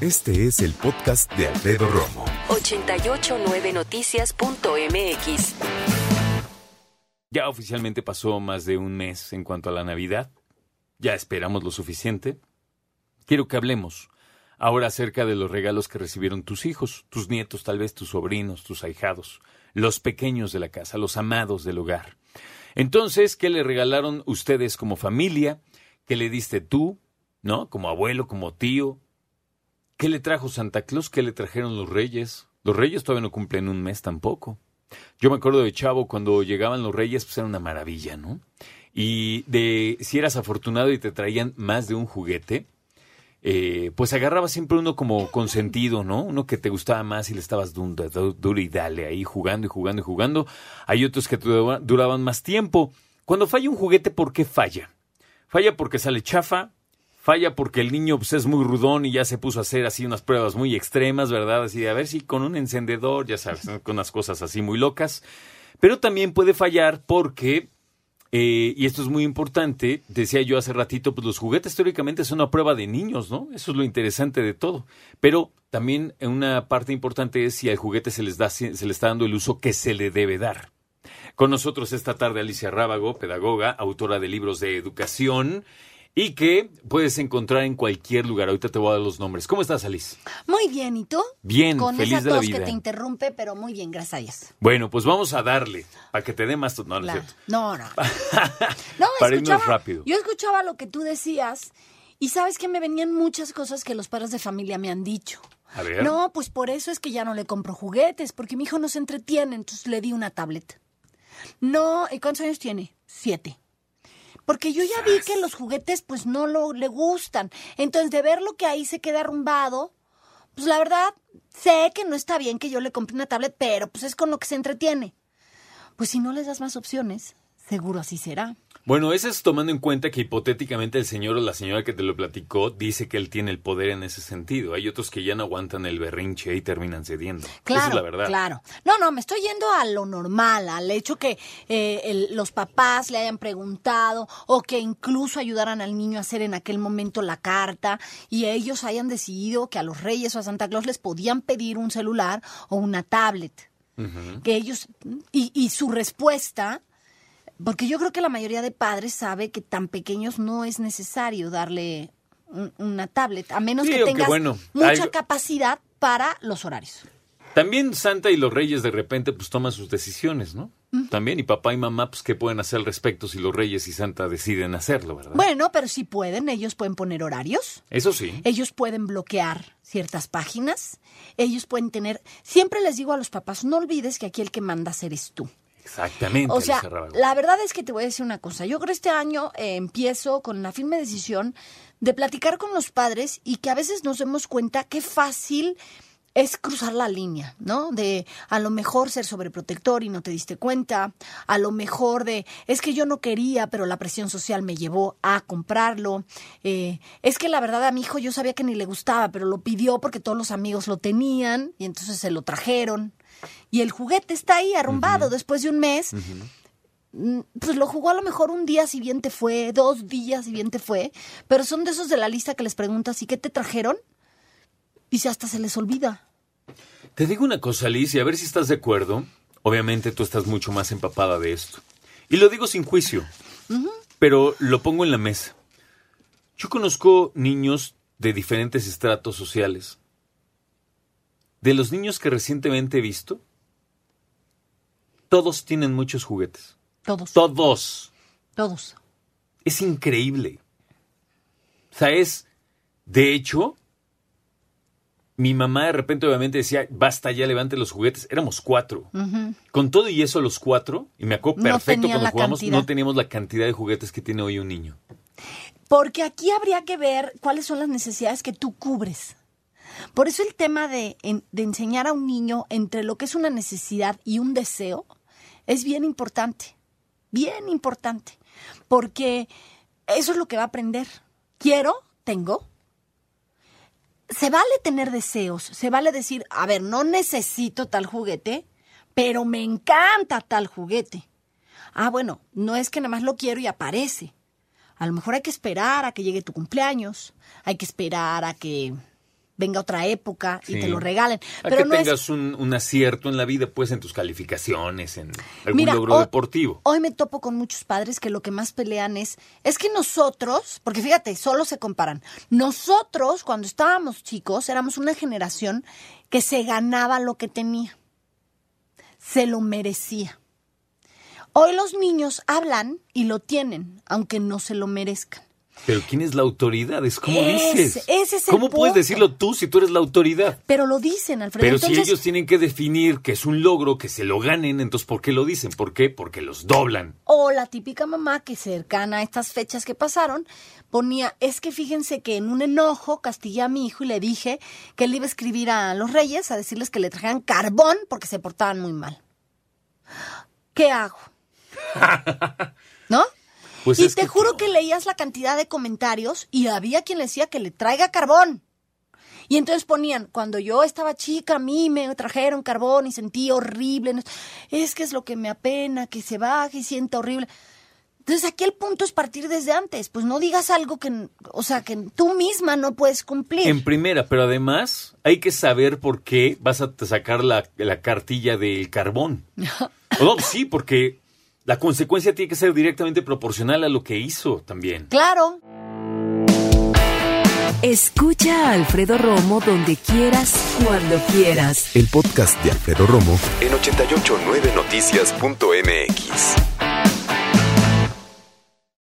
Este es el podcast de Alfredo Romo. 889noticias.mx. Ya oficialmente pasó más de un mes en cuanto a la Navidad. Ya esperamos lo suficiente. Quiero que hablemos ahora acerca de los regalos que recibieron tus hijos, tus nietos, tal vez tus sobrinos, tus ahijados, los pequeños de la casa, los amados del hogar. Entonces, ¿qué le regalaron ustedes como familia? ¿Qué le diste tú? ¿No? Como abuelo, como tío. ¿Qué le trajo Santa Claus? ¿Qué le trajeron los reyes? Los reyes todavía no cumplen un mes tampoco. Yo me acuerdo de chavo cuando llegaban los reyes, pues era una maravilla, ¿no? Y de si eras afortunado y te traían más de un juguete, eh, pues agarraba siempre uno como consentido, ¿no? Uno que te gustaba más y le estabas duro, duro y dale ahí jugando y jugando y jugando. Hay otros que duraban, duraban más tiempo. Cuando falla un juguete, ¿por qué falla? Falla porque sale chafa, falla porque el niño pues, es muy rudón y ya se puso a hacer así unas pruebas muy extremas, ¿verdad? Así de a ver si con un encendedor, ya sabes, con unas cosas así muy locas. Pero también puede fallar porque eh, y esto es muy importante, decía yo hace ratito, pues los juguetes teóricamente son una prueba de niños, ¿no? Eso es lo interesante de todo. Pero también una parte importante es si al juguete se les da, se le está dando el uso que se le debe dar. Con nosotros esta tarde Alicia Rábago, pedagoga, autora de libros de educación y que puedes encontrar en cualquier lugar. Ahorita te voy a dar los nombres. ¿Cómo estás, Alice? Muy bien, ¿y tú? Bien, Con feliz esa de la tos vida. que te interrumpe, pero muy bien, gracias a Dios. Bueno, pues vamos a darle para que te dé más. No, no es cierto. No, no. No, Para irnos rápido. Yo escuchaba lo que tú decías y sabes que me venían muchas cosas que los padres de familia me han dicho. A ver. No, pues por eso es que ya no le compro juguetes, porque mi hijo no se entretiene, entonces le di una tablet. No, ¿y cuántos años tiene? Siete. Porque yo ya vi que los juguetes pues no lo, le gustan. Entonces, de verlo que ahí se queda arrumbado, pues la verdad, sé que no está bien que yo le compre una tablet, pero pues es con lo que se entretiene. Pues si no les das más opciones, seguro así será. Bueno, eso es tomando en cuenta que hipotéticamente el señor o la señora que te lo platicó dice que él tiene el poder en ese sentido. Hay otros que ya no aguantan el berrinche y terminan cediendo. Claro, Esa es la verdad. claro. No, no, me estoy yendo a lo normal, al hecho que eh, el- los papás le hayan preguntado o que incluso ayudaran al niño a hacer en aquel momento la carta y ellos hayan decidido que a los reyes o a Santa Claus les podían pedir un celular o una tablet. Que ellos, y, y su respuesta, porque yo creo que la mayoría de padres sabe que tan pequeños no es necesario darle un- una tablet, a menos Sí, que tengas bueno, mucha capacidad para los horarios. También Santa y los Reyes de repente pues toman sus decisiones, ¿no? También y papá y mamá pues qué pueden hacer al respecto si los Reyes y Santa deciden hacerlo, ¿verdad? Bueno, pero si pueden, ellos pueden poner horarios, Eso sí. ellos pueden bloquear ciertas páginas, ellos pueden tener... Siempre les digo a los papás, no olvides que aquí el que manda hacer es tú. Exactamente. O sea, la verdad es que te voy a decir una cosa. Yo creo que este año eh, empiezo con la firme decisión de platicar con los padres y que a veces nos demos cuenta qué fácil es cruzar la línea, ¿no? De a lo mejor ser sobreprotector y no te diste cuenta, a lo mejor de es que yo no quería, pero la presión social me llevó a comprarlo, eh, es que la verdad a mi hijo yo sabía que ni le gustaba, pero lo pidió porque todos los amigos lo tenían y entonces se lo trajeron. Y el juguete está ahí arrumbado después de un mes. Mm, Pues lo jugó a lo mejor un día si bien te fue, dos días si bien te fue, pero son de esos de la lista que les preguntas, ¿y qué te trajeron? Y si hasta se les olvida. Te digo una cosa, Liz, y a ver si estás de acuerdo. Obviamente tú estás mucho más empapada de esto. Y lo digo sin juicio, pero lo pongo en la mesa. Yo conozco niños de diferentes estratos sociales. De los niños que recientemente he visto, todos tienen muchos juguetes. Todos. Todos. Todos. Es increíble. O sea, es, de hecho, mi mamá de repente obviamente decía, basta ya, levante los juguetes. Éramos cuatro. Con todo y eso, los cuatro, y me acuerdo No perfecto tenían cuando jugamos, cantidad. no teníamos la cantidad de juguetes que tiene hoy un niño. Porque aquí habría que ver cuáles son las necesidades que tú cubres. Por eso el tema de, de enseñar a un niño entre lo que es una necesidad y un deseo es bien importante, bien importante, porque eso es lo que va a aprender. Quiero, tengo. Se vale tener deseos, se vale decir, a ver, no necesito tal juguete, pero me encanta tal juguete. Ah, bueno, no es que nada más lo quiero y aparece. A lo mejor hay que esperar a que llegue tu cumpleaños, hay que esperar a que venga otra época y te lo regalen. A Pero que no es- tengas un, un acierto en la vida, pues en tus calificaciones, en algún Mira, logro hoy- deportivo. Hoy me topo con muchos padres que lo que más pelean es, es que nosotros, porque fíjate, solo se comparan. Nosotros, cuando estábamos chicos, éramos una generación que se ganaba lo que tenía. Se lo merecía. Hoy los niños hablan y lo tienen, aunque no se lo merezcan. Pero ¿quién es la autoridad? Es como dices. ese es el ¿Cómo puedes decirlo tú si tú eres la autoridad? Pero lo dicen, Alfredo. Pero Entonces, si ellos tienen que definir que es un logro, que se lo ganen, entonces ¿por qué lo dicen? ¿Por qué? Porque los doblan. O la típica mamá que cercana a estas fechas que pasaron ponía, es que fíjense que en un enojo castigué a mi hijo y le dije que él iba a escribir a los reyes a decirles que le trajeran carbón porque se portaban muy mal. ¿Qué hago? ¿No? Pues y te que- juro que leías la cantidad de comentarios y había quien le decía que le traiga carbón. Y entonces ponían, cuando yo estaba chica, a mí me trajeron carbón y sentí horrible. Es que es lo que me apena, que se baje y sienta horrible. Entonces aquí el punto es partir desde antes. Pues no digas algo que, o sea, que tú misma no puedes cumplir. En primera, pero además hay que saber por qué vas a sacar la, la cartilla del carbón. No, sí, porque la consecuencia tiene que ser directamente proporcional a lo que hizo también. Claro. Escucha a Alfredo Romo donde quieras, cuando quieras. El podcast de Alfredo Romo en 889noticias.mx.